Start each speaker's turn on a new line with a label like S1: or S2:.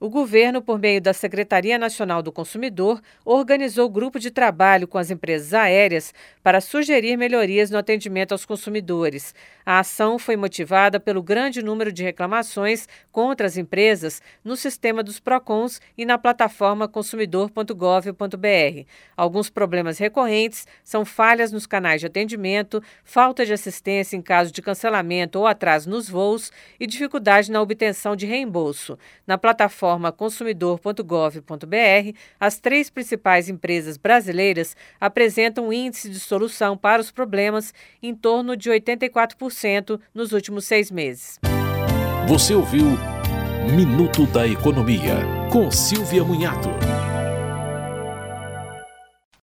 S1: O governo, por meio da Secretaria Nacional do Consumidor, organizou grupo de trabalho com as empresas aéreas para sugerir melhorias no atendimento aos consumidores. A ação foi motivada pelo grande número de reclamações contra as empresas no sistema dos PROCONs e na plataforma consumidor.gov.br. Alguns problemas recorrentes são falhas nos canais de atendimento, falta de assistência em caso de cancelamento ou atraso nos voos e dificuldade na obtenção de reembolso. Na plataforma plataforma consumidor.gov.br, as três principais empresas brasileiras apresentam um índice de solução para os problemas em torno de 84% nos últimos seis meses.
S2: Você ouviu Minuto da Economia, com Silvia Munhato.